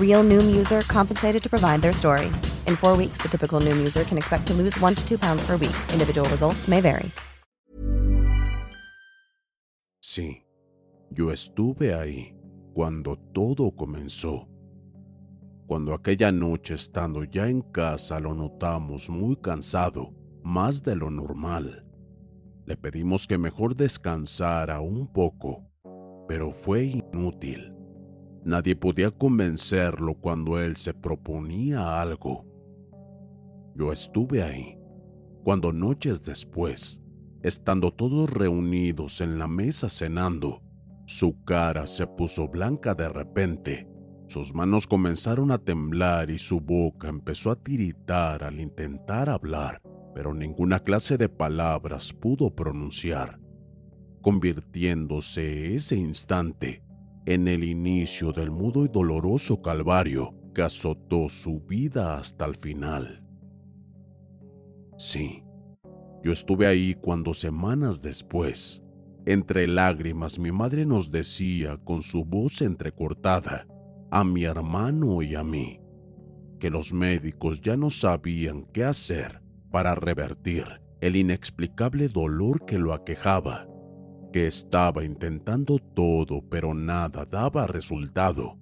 Real Noom user compensated to provide their story. In four weeks, the typical Noom user can expect to lose one to two pounds per week. Individual results may vary. Sí, yo estuve ahí cuando todo comenzó. Cuando aquella noche estando ya en casa lo notamos muy cansado, más de lo normal. Le pedimos que mejor descansara un poco, pero fue inútil. Nadie podía convencerlo cuando él se proponía algo. Yo estuve ahí, cuando noches después, estando todos reunidos en la mesa cenando, su cara se puso blanca de repente, sus manos comenzaron a temblar y su boca empezó a tiritar al intentar hablar, pero ninguna clase de palabras pudo pronunciar, convirtiéndose ese instante en el inicio del mudo y doloroso calvario que azotó su vida hasta el final. Sí, yo estuve ahí cuando semanas después, entre lágrimas, mi madre nos decía con su voz entrecortada, a mi hermano y a mí, que los médicos ya no sabían qué hacer para revertir el inexplicable dolor que lo aquejaba, que estaba intentando todo pero nada daba resultado.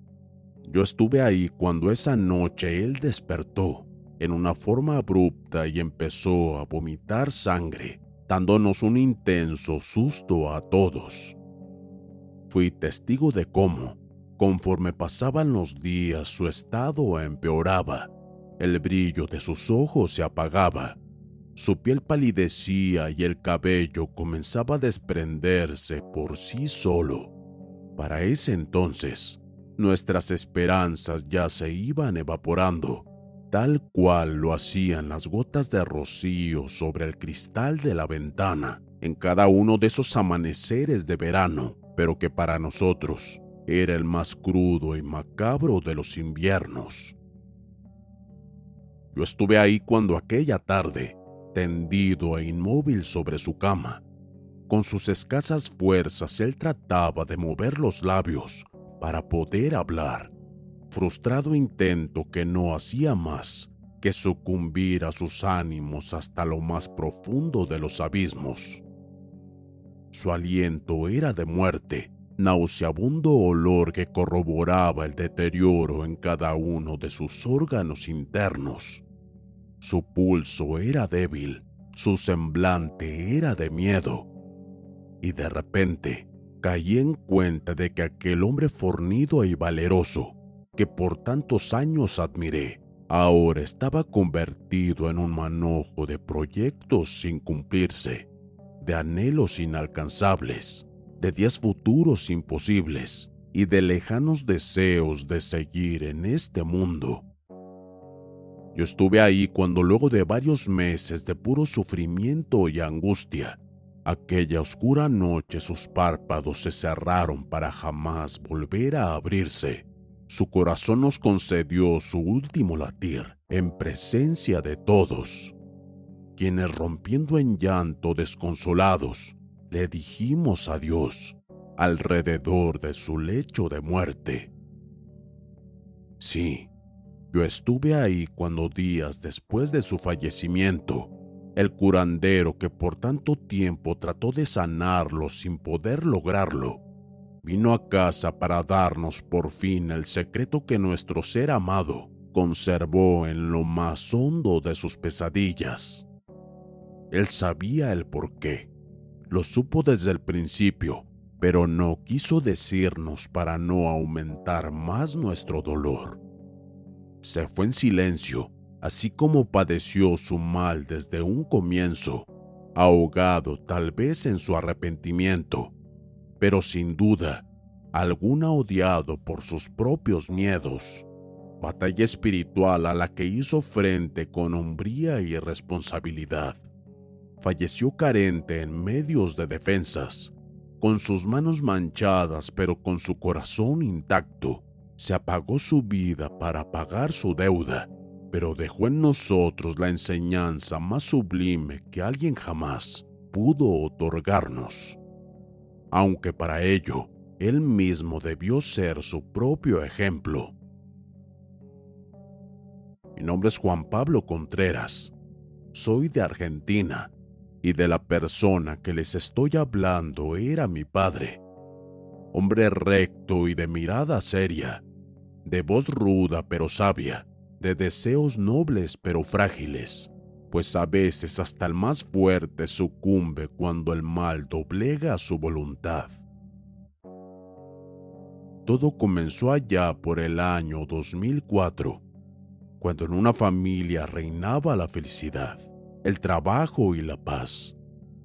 Yo estuve ahí cuando esa noche él despertó en una forma abrupta y empezó a vomitar sangre, dándonos un intenso susto a todos. Fui testigo de cómo, conforme pasaban los días, su estado empeoraba, el brillo de sus ojos se apagaba, su piel palidecía y el cabello comenzaba a desprenderse por sí solo. Para ese entonces, nuestras esperanzas ya se iban evaporando tal cual lo hacían las gotas de rocío sobre el cristal de la ventana en cada uno de esos amaneceres de verano, pero que para nosotros era el más crudo y macabro de los inviernos. Yo estuve ahí cuando aquella tarde, tendido e inmóvil sobre su cama, con sus escasas fuerzas él trataba de mover los labios para poder hablar frustrado intento que no hacía más que sucumbir a sus ánimos hasta lo más profundo de los abismos. Su aliento era de muerte, nauseabundo olor que corroboraba el deterioro en cada uno de sus órganos internos. Su pulso era débil, su semblante era de miedo, y de repente caí en cuenta de que aquel hombre fornido y valeroso que por tantos años admiré, ahora estaba convertido en un manojo de proyectos sin cumplirse, de anhelos inalcanzables, de días futuros imposibles y de lejanos deseos de seguir en este mundo. Yo estuve ahí cuando luego de varios meses de puro sufrimiento y angustia, aquella oscura noche sus párpados se cerraron para jamás volver a abrirse su corazón nos concedió su último latir en presencia de todos. quienes rompiendo en llanto desconsolados, le dijimos adiós alrededor de su lecho de muerte. Sí, yo estuve ahí cuando días después de su fallecimiento, el curandero que por tanto tiempo trató de sanarlo sin poder lograrlo, vino a casa para darnos por fin el secreto que nuestro ser amado conservó en lo más hondo de sus pesadillas. Él sabía el porqué, lo supo desde el principio, pero no quiso decirnos para no aumentar más nuestro dolor. Se fue en silencio así como padeció su mal desde un comienzo, ahogado tal vez en su arrepentimiento, pero sin duda, alguna odiado por sus propios miedos, batalla espiritual a la que hizo frente con hombría y responsabilidad. Falleció carente en medios de defensas, con sus manos manchadas pero con su corazón intacto, se apagó su vida para pagar su deuda pero dejó en nosotros la enseñanza más sublime que alguien jamás pudo otorgarnos, aunque para ello él mismo debió ser su propio ejemplo. Mi nombre es Juan Pablo Contreras, soy de Argentina y de la persona que les estoy hablando era mi padre, hombre recto y de mirada seria, de voz ruda pero sabia, de deseos nobles pero frágiles, pues a veces hasta el más fuerte sucumbe cuando el mal doblega su voluntad. Todo comenzó allá por el año 2004, cuando en una familia reinaba la felicidad, el trabajo y la paz,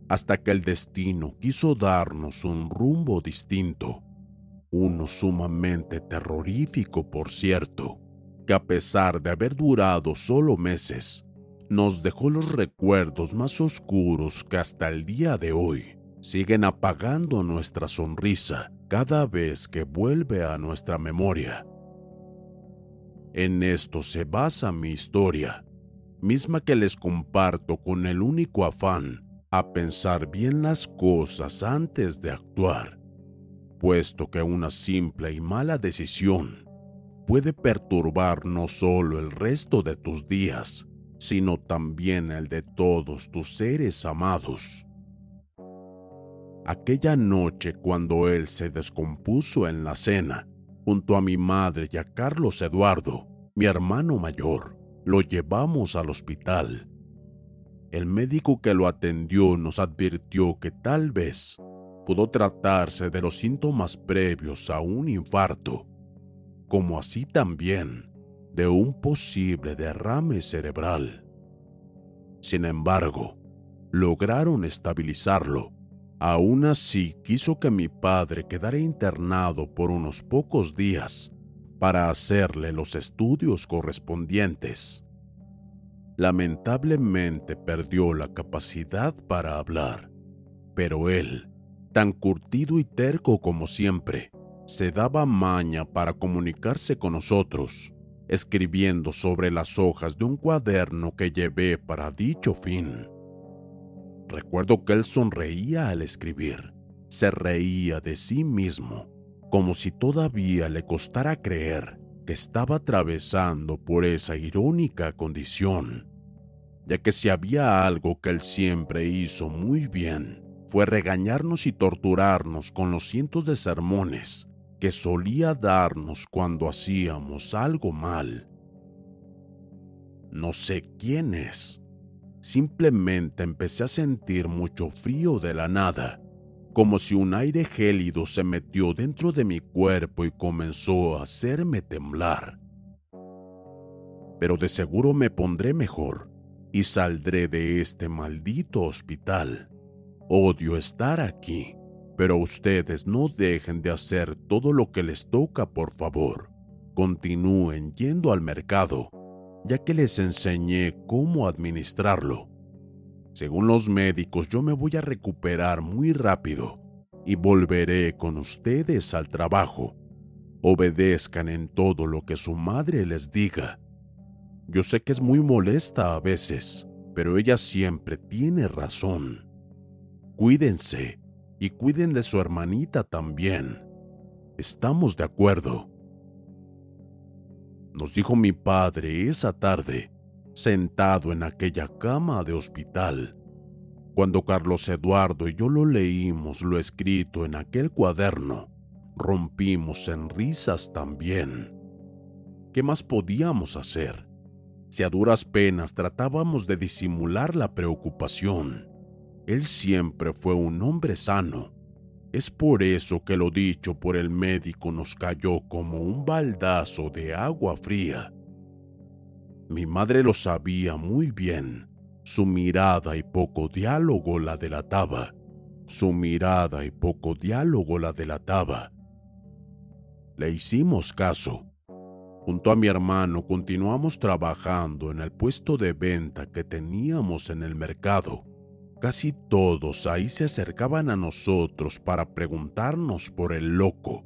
hasta que el destino quiso darnos un rumbo distinto, uno sumamente terrorífico por cierto que a pesar de haber durado solo meses, nos dejó los recuerdos más oscuros que hasta el día de hoy siguen apagando nuestra sonrisa cada vez que vuelve a nuestra memoria. En esto se basa mi historia, misma que les comparto con el único afán a pensar bien las cosas antes de actuar, puesto que una simple y mala decisión puede perturbar no solo el resto de tus días, sino también el de todos tus seres amados. Aquella noche cuando él se descompuso en la cena, junto a mi madre y a Carlos Eduardo, mi hermano mayor, lo llevamos al hospital. El médico que lo atendió nos advirtió que tal vez pudo tratarse de los síntomas previos a un infarto como así también de un posible derrame cerebral. Sin embargo, lograron estabilizarlo. Aún así quiso que mi padre quedara internado por unos pocos días para hacerle los estudios correspondientes. Lamentablemente perdió la capacidad para hablar, pero él, tan curtido y terco como siempre, se daba maña para comunicarse con nosotros, escribiendo sobre las hojas de un cuaderno que llevé para dicho fin. Recuerdo que él sonreía al escribir, se reía de sí mismo, como si todavía le costara creer que estaba atravesando por esa irónica condición, ya que si había algo que él siempre hizo muy bien, fue regañarnos y torturarnos con los cientos de sermones que solía darnos cuando hacíamos algo mal. No sé quién es. Simplemente empecé a sentir mucho frío de la nada, como si un aire gélido se metió dentro de mi cuerpo y comenzó a hacerme temblar. Pero de seguro me pondré mejor y saldré de este maldito hospital. Odio estar aquí. Pero ustedes no dejen de hacer todo lo que les toca, por favor. Continúen yendo al mercado, ya que les enseñé cómo administrarlo. Según los médicos, yo me voy a recuperar muy rápido y volveré con ustedes al trabajo. Obedezcan en todo lo que su madre les diga. Yo sé que es muy molesta a veces, pero ella siempre tiene razón. Cuídense y cuiden de su hermanita también. Estamos de acuerdo. Nos dijo mi padre esa tarde, sentado en aquella cama de hospital, cuando Carlos Eduardo y yo lo leímos lo escrito en aquel cuaderno, rompimos en risas también. ¿Qué más podíamos hacer? Si a duras penas tratábamos de disimular la preocupación, él siempre fue un hombre sano. Es por eso que lo dicho por el médico nos cayó como un baldazo de agua fría. Mi madre lo sabía muy bien su mirada y poco diálogo la delataba. Su mirada y poco diálogo la delataba. Le hicimos caso. Junto a mi hermano continuamos trabajando en el puesto de venta que teníamos en el mercado. Casi todos ahí se acercaban a nosotros para preguntarnos por el loco,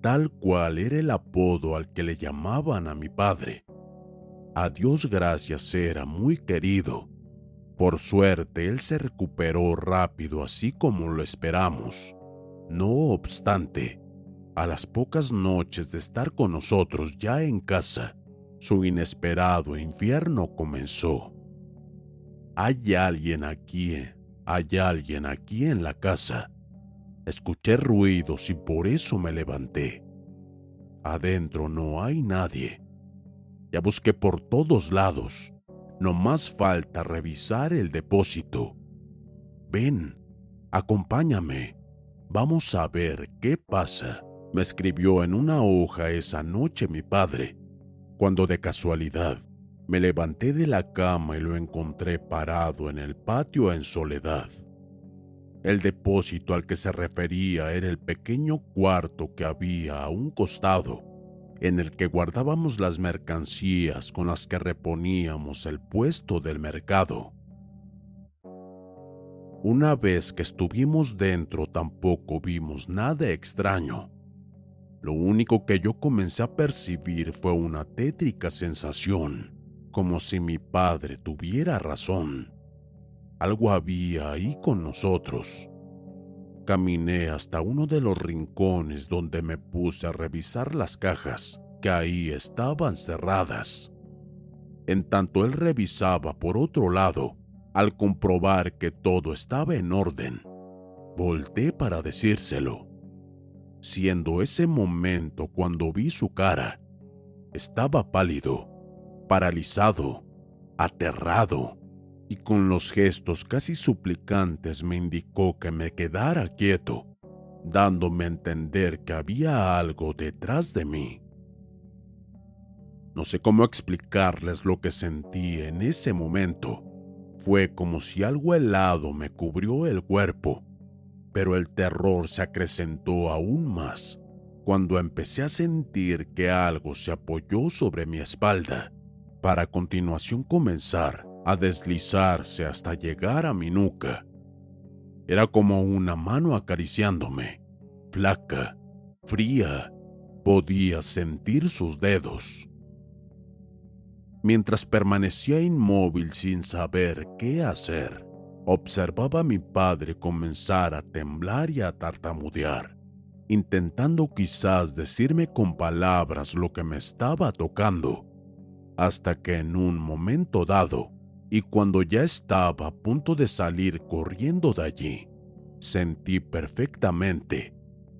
tal cual era el apodo al que le llamaban a mi padre. A Dios gracias era muy querido por suerte, él se recuperó rápido así como lo esperamos. No obstante, a las pocas noches de estar con nosotros ya en casa, su inesperado infierno comenzó. Hay alguien aquí, hay alguien aquí en la casa. Escuché ruidos y por eso me levanté. Adentro no hay nadie. Ya busqué por todos lados, no más falta revisar el depósito. Ven, acompáñame. Vamos a ver qué pasa. Me escribió en una hoja esa noche mi padre, cuando de casualidad me levanté de la cama y lo encontré parado en el patio en soledad. El depósito al que se refería era el pequeño cuarto que había a un costado en el que guardábamos las mercancías con las que reponíamos el puesto del mercado. Una vez que estuvimos dentro tampoco vimos nada extraño. Lo único que yo comencé a percibir fue una tétrica sensación, como si mi padre tuviera razón. Algo había ahí con nosotros Caminé hasta uno de los rincones donde me puse a revisar las cajas que ahí estaban cerradas. En tanto él revisaba por otro lado, al comprobar que todo estaba en orden, volté para decírselo. Siendo ese momento cuando vi su cara, estaba pálido, paralizado, aterrado y con los gestos casi suplicantes me indicó que me quedara quieto, dándome a entender que había algo detrás de mí. No sé cómo explicarles lo que sentí en ese momento. Fue como si algo helado me cubrió el cuerpo, pero el terror se acrecentó aún más cuando empecé a sentir que algo se apoyó sobre mi espalda, para continuación comenzar a deslizarse hasta llegar a mi nuca. Era como una mano acariciándome, flaca, fría, podía sentir sus dedos. Mientras permanecía inmóvil sin saber qué hacer, observaba a mi padre comenzar a temblar y a tartamudear, intentando quizás decirme con palabras lo que me estaba tocando, hasta que en un momento dado y cuando ya estaba a punto de salir corriendo de allí, sentí perfectamente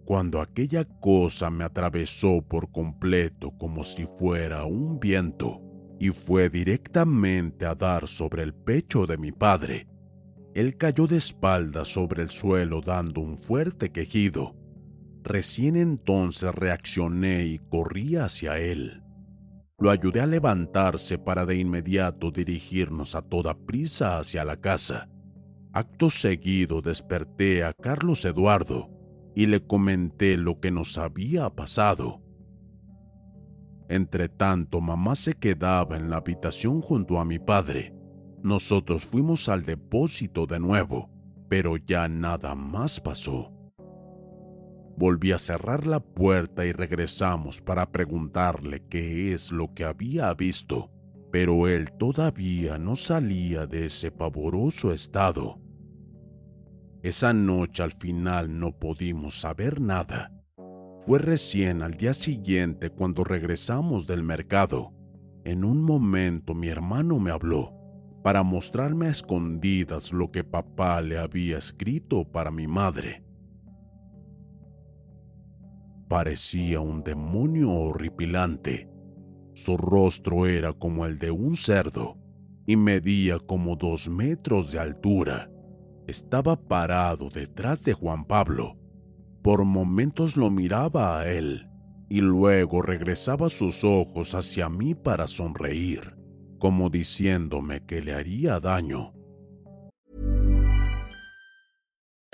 cuando aquella cosa me atravesó por completo como si fuera un viento y fue directamente a dar sobre el pecho de mi padre. Él cayó de espaldas sobre el suelo dando un fuerte quejido. Recién entonces reaccioné y corrí hacia él. Lo ayudé a levantarse para de inmediato dirigirnos a toda prisa hacia la casa. Acto seguido desperté a Carlos Eduardo y le comenté lo que nos había pasado. Entre tanto, mamá se quedaba en la habitación junto a mi padre. Nosotros fuimos al depósito de nuevo, pero ya nada más pasó. Volví a cerrar la puerta y regresamos para preguntarle qué es lo que había visto. pero él todavía no salía de ese pavoroso estado. Esa noche al final no pudimos saber nada. Fue recién al día siguiente cuando regresamos del mercado. En un momento mi hermano me habló para mostrarme a escondidas lo que papá le había escrito para mi madre. Parecía un demonio horripilante. Su rostro era como el de un cerdo y medía como dos metros de altura. Estaba parado detrás de Juan Pablo. Por momentos lo miraba a él y luego regresaba sus ojos hacia mí para sonreír, como diciéndome que le haría daño.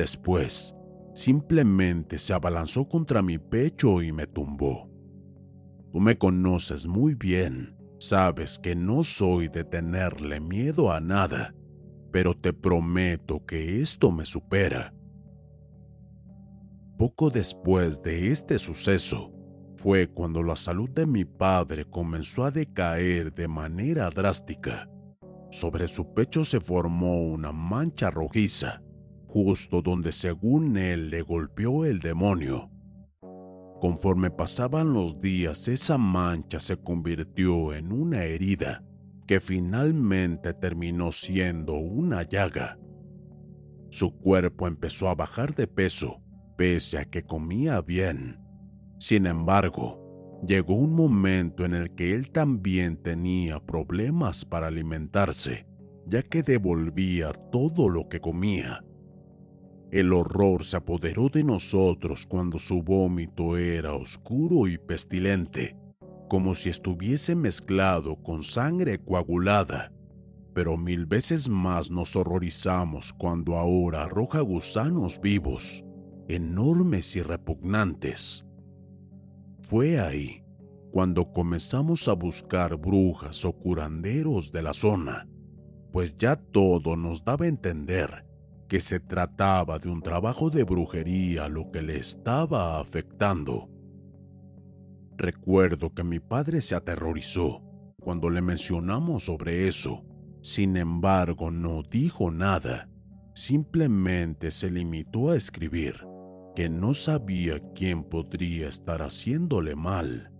Después, simplemente se abalanzó contra mi pecho y me tumbó. Tú me conoces muy bien, sabes que no soy de tenerle miedo a nada, pero te prometo que esto me supera. Poco después de este suceso, fue cuando la salud de mi padre comenzó a decaer de manera drástica. Sobre su pecho se formó una mancha rojiza, justo donde según él le golpeó el demonio. Conforme pasaban los días, esa mancha se convirtió en una herida que finalmente terminó siendo una llaga. Su cuerpo empezó a bajar de peso, pese a que comía bien. Sin embargo, llegó un momento en el que él también tenía problemas para alimentarse, ya que devolvía todo lo que comía. El horror se apoderó de nosotros cuando su vómito era oscuro y pestilente, como si estuviese mezclado con sangre coagulada. Pero mil veces más nos horrorizamos cuando ahora arroja gusanos vivos, enormes y repugnantes. Fue ahí cuando comenzamos a buscar brujas o curanderos de la zona, pues ya todo nos daba a entender que se trataba de un trabajo de brujería lo que le estaba afectando. Recuerdo que mi padre se aterrorizó cuando le mencionamos sobre eso. Sin embargo, no dijo nada. Simplemente se limitó a escribir que no sabía quién podría estar haciéndole mal.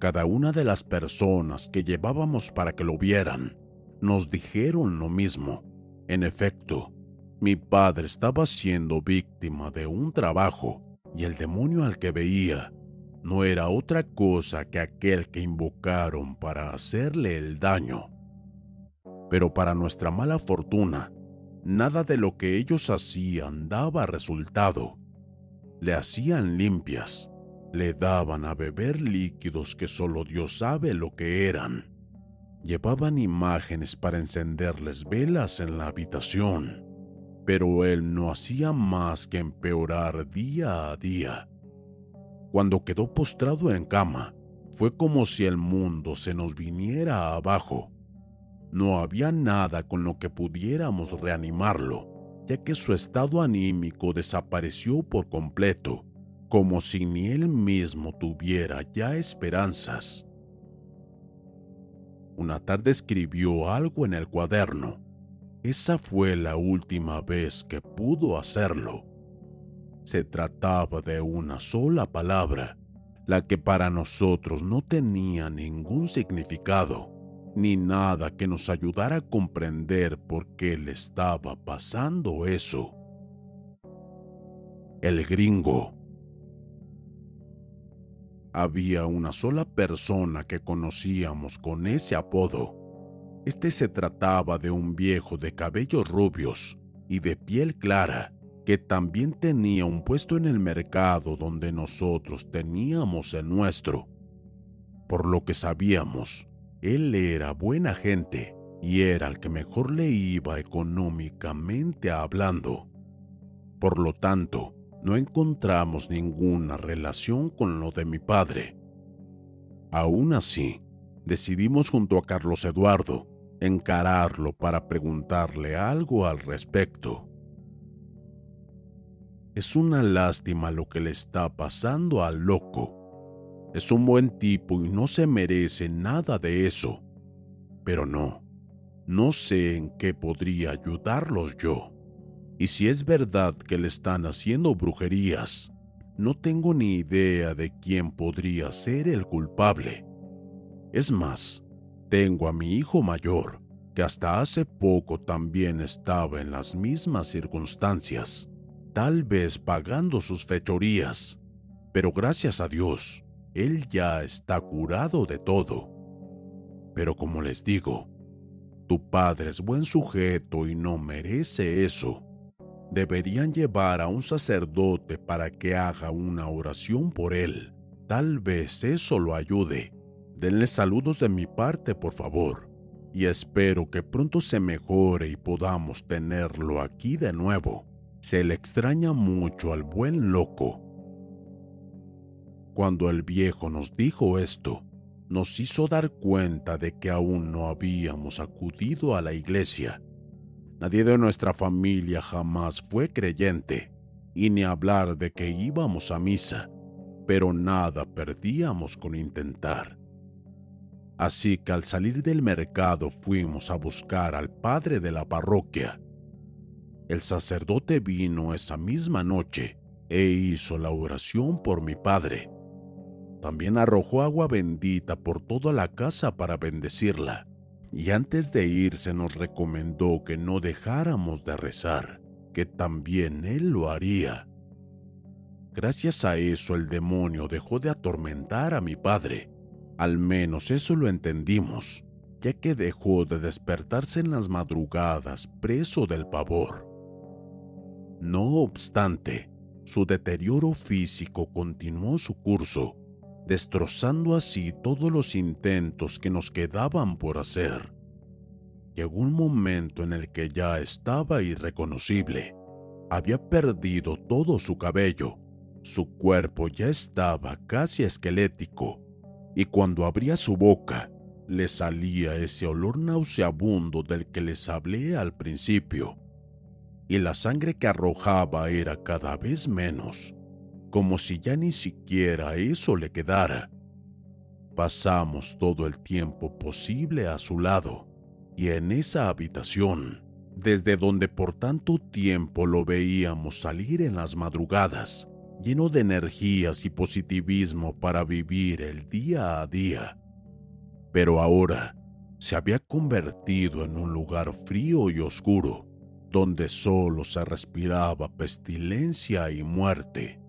Cada una de las personas que llevábamos para que lo vieran nos dijeron lo mismo. En efecto, mi padre estaba siendo víctima de un trabajo y el demonio al que veía no era otra cosa que aquel que invocaron para hacerle el daño. Pero para nuestra mala fortuna, nada de lo que ellos hacían daba resultado. Le hacían limpias, le daban a beber líquidos que solo Dios sabe lo que eran. Llevaban imágenes para encenderles velas en la habitación, pero él no hacía más que empeorar día a día. Cuando quedó postrado en cama, fue como si el mundo se nos viniera abajo. No había nada con lo que pudiéramos reanimarlo, ya que su estado anímico desapareció por completo, como si ni él mismo tuviera ya esperanzas. Una tarde escribió algo en el cuaderno. Esa fue la última vez que pudo hacerlo. Se trataba de una sola palabra, la que para nosotros no tenía ningún significado, ni nada que nos ayudara a comprender por qué le estaba pasando eso. El gringo. Había una sola persona que conocíamos con ese apodo. Este se trataba de un viejo de cabellos rubios y de piel clara, que también tenía un puesto en el mercado donde nosotros teníamos el nuestro. Por lo que sabíamos, él era buena gente y era el que mejor le iba económicamente hablando. Por lo tanto, no encontramos ninguna relación con lo de mi padre. Aún así, decidimos junto a Carlos Eduardo encararlo para preguntarle algo al respecto. Es una lástima lo que le está pasando al loco. Es un buen tipo y no se merece nada de eso. Pero no, no sé en qué podría ayudarlos yo. Y si es verdad que le están haciendo brujerías, no tengo ni idea de quién podría ser el culpable. Es más, tengo a mi hijo mayor, que hasta hace poco también estaba en las mismas circunstancias tal vez pagando sus fechorías, pero gracias a Dios, él ya está curado de todo. Pero como les digo, tu padre es buen sujeto y no merece eso. Deberían llevar a un sacerdote para que haga una oración por él. Tal vez eso lo ayude. Denle saludos de mi parte, por favor, y espero que pronto se mejore y podamos tenerlo aquí de nuevo. Se le extraña mucho al buen loco. Cuando el viejo nos dijo esto, nos hizo dar cuenta de que aún no habíamos acudido a la iglesia. Nadie de nuestra familia jamás fue creyente, y ni hablar de que íbamos a misa, pero nada perdíamos con intentar. Así que al salir del mercado fuimos a buscar al padre de la parroquia, el sacerdote vino esa misma noche e hizo la oración por mi padre. También arrojó agua bendita por toda la casa para bendecirla, y antes de irse nos recomendó que no dejáramos de rezar, que también él lo haría. Gracias a eso el demonio dejó de atormentar a mi padre. Al menos eso lo entendimos, ya que dejó de despertarse en las madrugadas preso del pavor. No obstante, su deterioro físico continuó su curso, destrozando así todos los intentos que nos quedaban por hacer. Llegó un momento en el que ya estaba irreconocible. Había perdido todo su cabello, su cuerpo ya estaba casi esquelético, y cuando abría su boca, le salía ese olor nauseabundo del que les hablé al principio y la sangre que arrojaba era cada vez menos, como si ya ni siquiera eso le quedara. Pasamos todo el tiempo posible a su lado y en esa habitación, desde donde por tanto tiempo lo veíamos salir en las madrugadas, lleno de energías y positivismo para vivir el día a día. Pero ahora se había convertido en un lugar frío y oscuro, donde solo se respiraba pestilencia y muerte.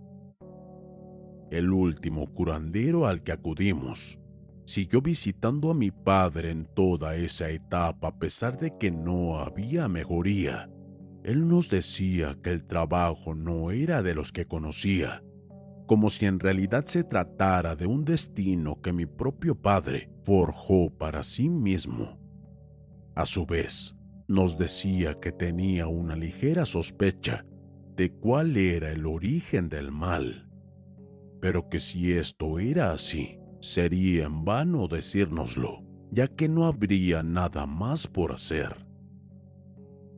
El último curandero al que acudimos siguió visitando a mi padre en toda esa etapa a pesar de que no había mejoría. Él nos decía que el trabajo no era de los que conocía, como si en realidad se tratara de un destino que mi propio padre forjó para sí mismo. A su vez, nos decía que tenía una ligera sospecha de cuál era el origen del mal, pero que si esto era así, sería en vano decírnoslo, ya que no habría nada más por hacer.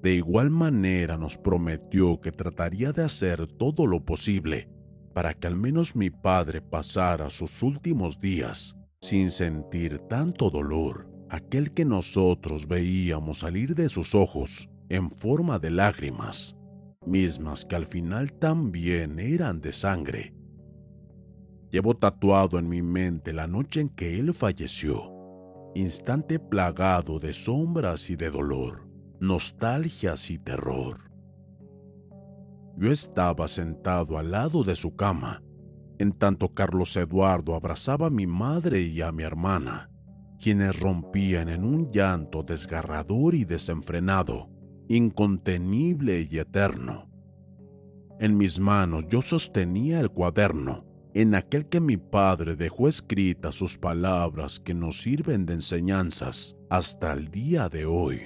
De igual manera nos prometió que trataría de hacer todo lo posible para que al menos mi padre pasara sus últimos días sin sentir tanto dolor aquel que nosotros veíamos salir de sus ojos en forma de lágrimas, mismas que al final también eran de sangre. Llevo tatuado en mi mente la noche en que él falleció, instante plagado de sombras y de dolor, nostalgias y terror. Yo estaba sentado al lado de su cama, en tanto Carlos Eduardo abrazaba a mi madre y a mi hermana, quienes rompían en un llanto desgarrador y desenfrenado, incontenible y eterno. En mis manos yo sostenía el cuaderno en aquel que mi padre dejó escritas sus palabras que nos sirven de enseñanzas hasta el día de hoy.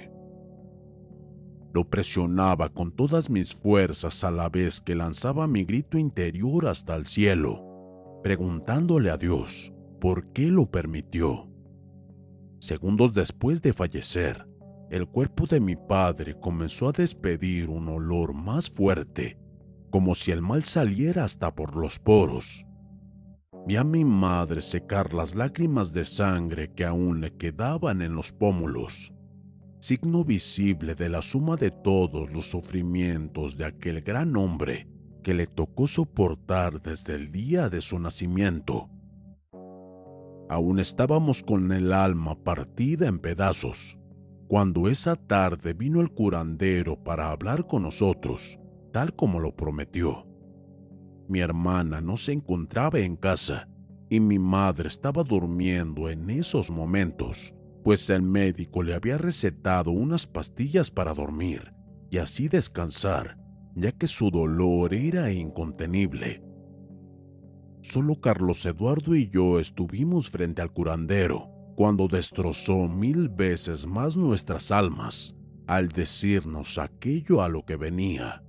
Lo presionaba con todas mis fuerzas a la vez que lanzaba mi grito interior hasta el cielo, preguntándole a Dios por qué lo permitió. Segundos después de fallecer, el cuerpo de mi padre comenzó a despedir un olor más fuerte, como si el mal saliera hasta por los poros. Vi a mi madre secar las lágrimas de sangre que aún le quedaban en los pómulos, signo visible de la suma de todos los sufrimientos de aquel gran hombre que le tocó soportar desde el día de su nacimiento. Aún estábamos con el alma partida en pedazos, cuando esa tarde vino el curandero para hablar con nosotros, tal como lo prometió. Mi hermana no se encontraba en casa y mi madre estaba durmiendo en esos momentos, pues el médico le había recetado unas pastillas para dormir y así descansar, ya que su dolor era incontenible. Solo Carlos Eduardo y yo estuvimos frente al curandero cuando destrozó mil veces más nuestras almas al decirnos aquello a lo que venía.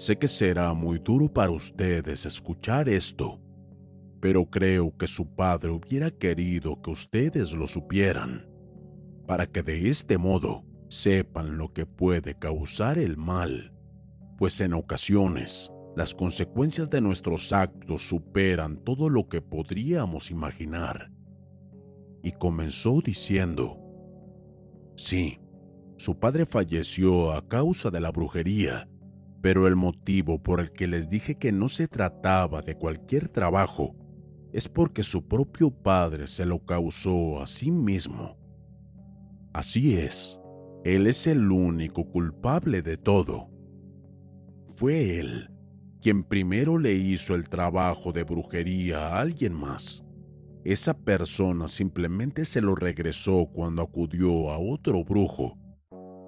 Sé que será muy duro para ustedes escuchar esto, pero creo que su padre hubiera querido que ustedes lo supieran, para que de este modo sepan lo que puede causar el mal, pues en ocasiones las consecuencias de nuestros actos superan todo lo que podríamos imaginar. Y comenzó diciendo, sí, su padre falleció a causa de la brujería pero el motivo por el que les dije que no se trataba de cualquier trabajo es porque su propio padre se lo causó a sí mismo. Así es, él es el único culpable de todo. Fue él quien primero le hizo el trabajo de brujería a alguien más. Esa persona simplemente se lo regresó cuando acudió a otro brujo.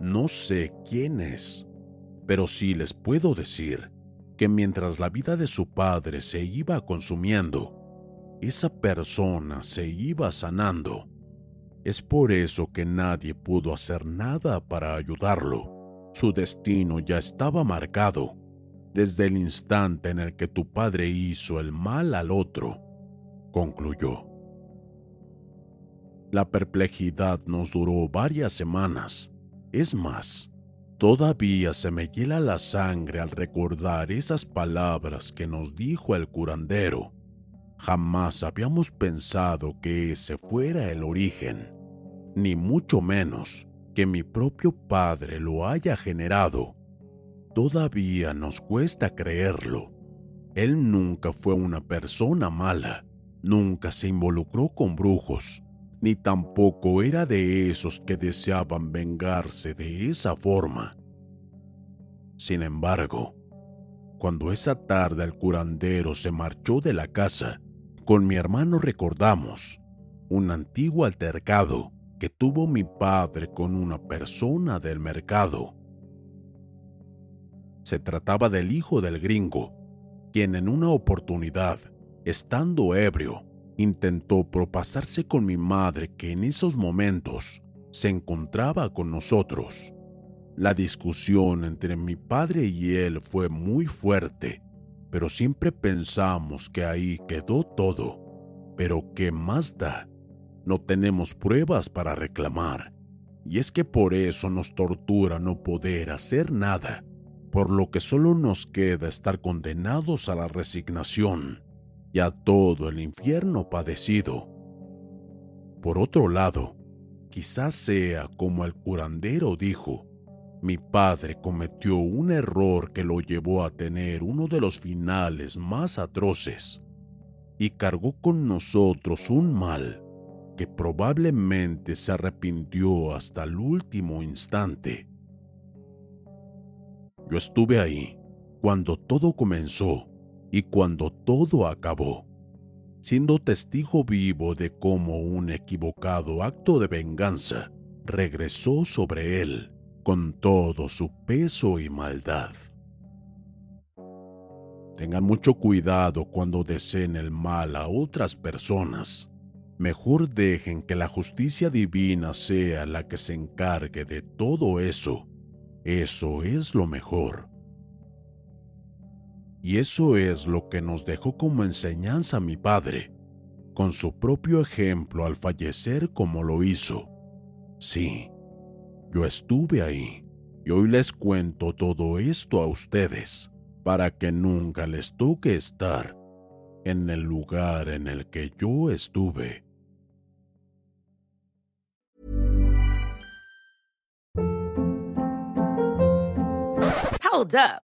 No sé quién es pero sí les puedo decir que mientras la vida de su padre se iba consumiendo, esa persona se iba sanando. Es por eso que nadie pudo hacer nada para ayudarlo. Su destino ya estaba marcado desde el instante en el que tu padre hizo el mal al otro, concluyó. La perplejidad nos duró varias semanas. Es más, Todavía se me hiela la sangre al recordar esas palabras que nos dijo el curandero. Jamás habíamos pensado que ese fuera el origen, ni mucho menos que mi propio padre lo haya generado. Todavía nos cuesta creerlo. Él nunca fue una persona mala, nunca se involucró con brujos, ni tampoco era de esos que deseaban vengarse de esa forma. Sin embargo, cuando esa tarde el curandero se marchó de la casa, con mi hermano recordamos un antiguo altercado que tuvo mi padre con una persona del mercado. Se trataba del hijo del gringo, quien en una oportunidad, estando ebrio, intentó propasarse con mi madre que en esos momentos se encontraba con nosotros. La discusión entre mi padre y él fue muy fuerte, pero siempre pensamos que ahí quedó todo. Pero ¿qué más da? No tenemos pruebas para reclamar. Y es que por eso nos tortura no poder hacer nada, por lo que solo nos queda estar condenados a la resignación y a todo el infierno padecido. Por otro lado, quizás sea como el curandero dijo, Mi padre cometió un error que lo llevó a tener uno de los finales más atroces y cargó con nosotros un mal que probablemente se arrepintió hasta el último instante. Yo estuve ahí cuando todo comenzó y cuando todo acabó, siendo testigo vivo de cómo un equivocado acto de venganza regresó sobre él con todo su peso y maldad. Tengan mucho cuidado cuando deseen el mal a otras personas. Mejor dejen que la justicia divina sea la que se encargue de todo eso. Eso es lo mejor. Y eso es lo que nos dejó como enseñanza mi padre, con su propio ejemplo al fallecer como lo hizo. Sí, yo estuve ahí y hoy les cuento todo esto a ustedes para que nunca les toque estar en el lugar en el que yo estuve. Hold up.